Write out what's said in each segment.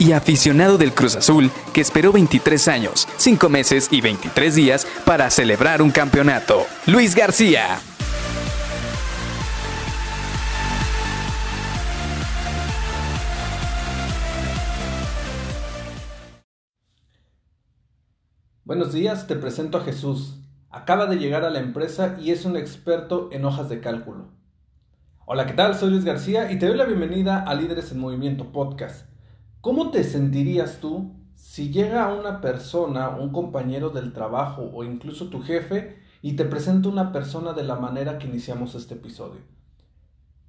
y aficionado del Cruz Azul que esperó 23 años, 5 meses y 23 días para celebrar un campeonato. Luis García. Buenos días, te presento a Jesús. Acaba de llegar a la empresa y es un experto en hojas de cálculo. Hola, ¿qué tal? Soy Luis García y te doy la bienvenida a Líderes en Movimiento Podcast. ¿Cómo te sentirías tú si llega una persona, un compañero del trabajo o incluso tu jefe y te presenta una persona de la manera que iniciamos este episodio?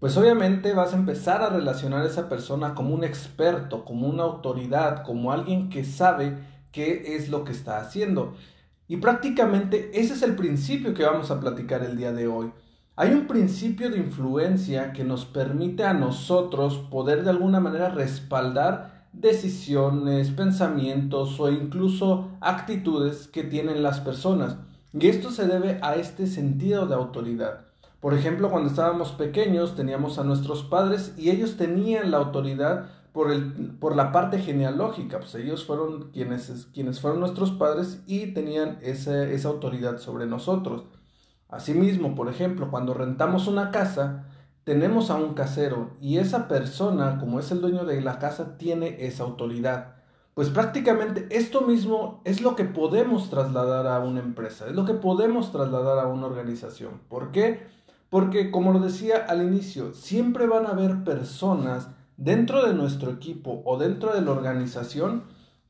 Pues obviamente vas a empezar a relacionar a esa persona como un experto, como una autoridad, como alguien que sabe qué es lo que está haciendo. Y prácticamente ese es el principio que vamos a platicar el día de hoy. Hay un principio de influencia que nos permite a nosotros poder de alguna manera respaldar decisiones, pensamientos o incluso actitudes que tienen las personas. Y esto se debe a este sentido de autoridad. Por ejemplo, cuando estábamos pequeños teníamos a nuestros padres y ellos tenían la autoridad por, el, por la parte genealógica, pues ellos fueron quienes, quienes fueron nuestros padres y tenían esa, esa autoridad sobre nosotros. Asimismo, por ejemplo, cuando rentamos una casa, tenemos a un casero y esa persona, como es el dueño de la casa, tiene esa autoridad. Pues prácticamente esto mismo es lo que podemos trasladar a una empresa, es lo que podemos trasladar a una organización. ¿Por qué? Porque, como lo decía al inicio, siempre van a haber personas dentro de nuestro equipo o dentro de la organización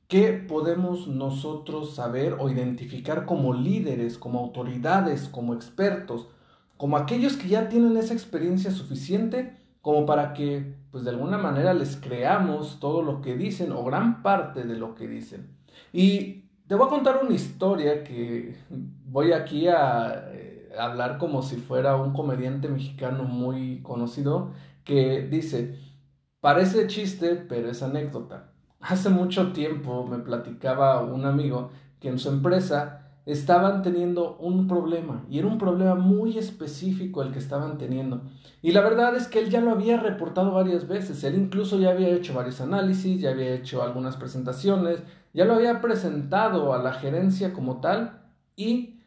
que podemos nosotros saber o identificar como líderes, como autoridades, como expertos, como aquellos que ya tienen esa experiencia suficiente como para que, pues de alguna manera les creamos todo lo que dicen o gran parte de lo que dicen. Y te voy a contar una historia que voy aquí a eh, hablar como si fuera un comediante mexicano muy conocido que dice, Parece chiste, pero es anécdota. Hace mucho tiempo me platicaba un amigo que en su empresa estaban teniendo un problema y era un problema muy específico el que estaban teniendo. Y la verdad es que él ya lo había reportado varias veces, él incluso ya había hecho varios análisis, ya había hecho algunas presentaciones, ya lo había presentado a la gerencia como tal y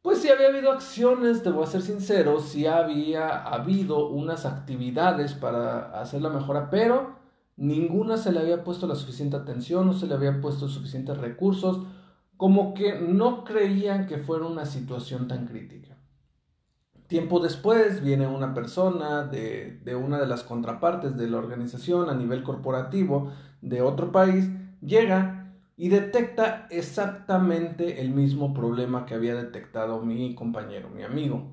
pues sí había habido acciones, a ser sincero, sí había habido unas actividades para hacer la mejora, pero ninguna se le había puesto la suficiente atención, no se le había puesto suficientes recursos, como que no creían que fuera una situación tan crítica. Tiempo después viene una persona de, una de las contrapartes de la organización a nivel corporativo de otro país, llega y detecta exactamente el mismo problema que había detectado mi compañero, mi amigo.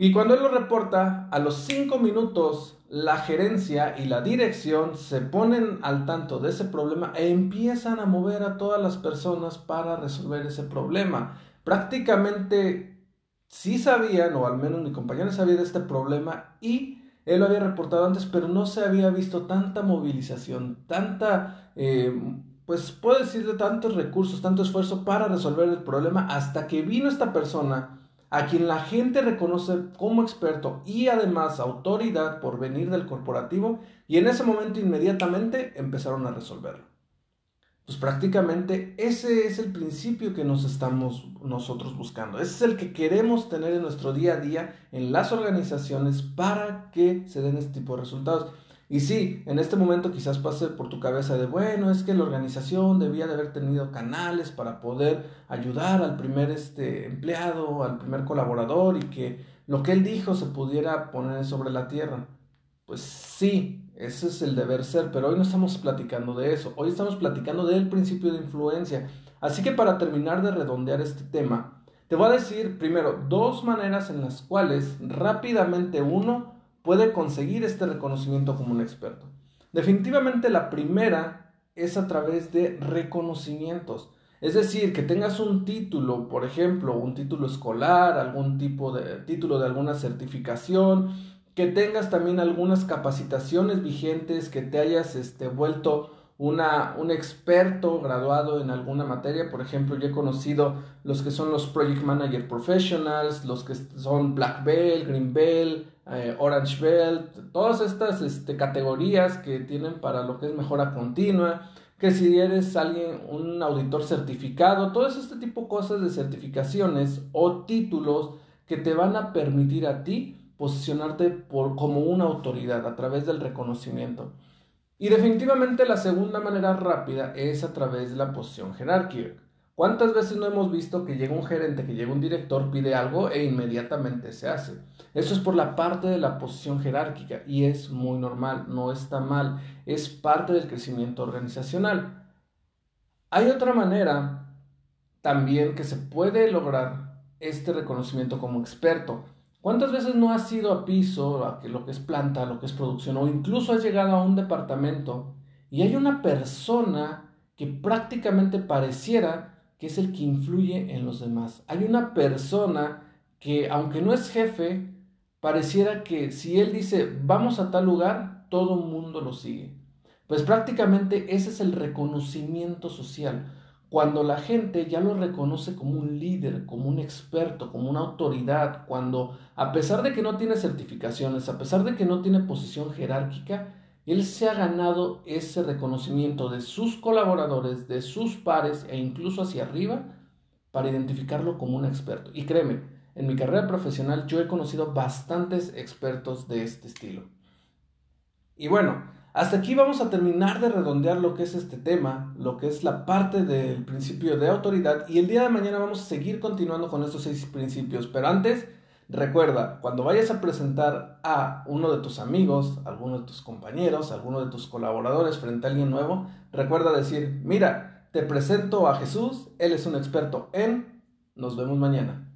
Y cuando él lo reporta, a los cinco minutos la gerencia y la dirección se ponen al tanto de ese problema e empiezan a mover a todas las personas para resolver ese problema. Prácticamente sí sabían, o al menos mi compañero sabía de este problema y él lo había reportado antes, pero no se había visto tanta movilización, tanta eh, pues puedo decirle tantos recursos, tanto esfuerzo para resolver el problema hasta que vino esta persona a quien la gente reconoce como experto y además autoridad por venir del corporativo y en ese momento inmediatamente empezaron a resolverlo. Pues prácticamente ese es el principio que nos estamos nosotros buscando. Ese es el que queremos tener en nuestro día a día en las organizaciones para que se den este tipo de resultados. Y sí, en este momento quizás pase por tu cabeza de, bueno, es que la organización debía de haber tenido canales para poder ayudar al primer este, empleado, al primer colaborador y que lo que él dijo se pudiera poner sobre la tierra. Pues sí, ese es el deber ser, pero hoy no estamos platicando de eso, hoy estamos platicando del principio de influencia. Así que para terminar de redondear este tema, te voy a decir primero dos maneras en las cuales rápidamente uno puede conseguir este reconocimiento como un experto. Definitivamente la primera es a través de reconocimientos. Es decir, que tengas un título, por ejemplo, un título escolar, algún tipo de título de alguna certificación, que tengas también algunas capacitaciones vigentes, que te hayas este, vuelto una, un experto graduado en alguna materia. Por ejemplo, yo he conocido los que son los Project Manager Professionals, los que son Black Belt, Green Belt, eh, Orange Belt, todas estas este, categorías que tienen para lo que es mejora continua que si eres alguien, un auditor certificado, todo este tipo de cosas de certificaciones o títulos que te van a permitir a ti posicionarte como una autoridad a través del reconocimiento. Y definitivamente la segunda manera rápida es a través de la posición jerárquica. ¿Cuántas veces no hemos visto que llega un gerente, que llega un director, pide algo e inmediatamente se hace? Eso es por la parte de la posición jerárquica y es muy normal, no está mal, es parte del crecimiento organizacional. Hay otra manera también que se puede lograr este reconocimiento como experto. ¿Cuántas veces no has ido a piso, a lo que es planta, a lo que es producción, o incluso has llegado a un departamento y hay una persona que prácticamente pareciera que es el que influye en los demás? Hay una persona que, aunque no es jefe, pareciera que si él dice vamos a tal lugar, todo el mundo lo sigue. Pues prácticamente ese es el reconocimiento social. Cuando la gente ya lo reconoce como un líder, como un experto, como una autoridad, cuando a pesar de que no tiene certificaciones, a pesar de que no tiene posición jerárquica, él se ha ganado ese reconocimiento de sus colaboradores, de sus pares e incluso hacia arriba para identificarlo como un experto. Y créeme, en mi carrera profesional yo he conocido bastantes expertos de este estilo. Y bueno, hasta aquí vamos a terminar de redondear lo que es este tema, lo que es la parte del principio de autoridad y el día de mañana vamos a seguir continuando con estos seis principios. Pero antes, recuerda, cuando vayas a presentar a uno de tus amigos, alguno de tus compañeros, alguno de tus colaboradores frente a alguien nuevo, recuerda decir, mira, te presento a Jesús, él es un experto en, nos vemos mañana.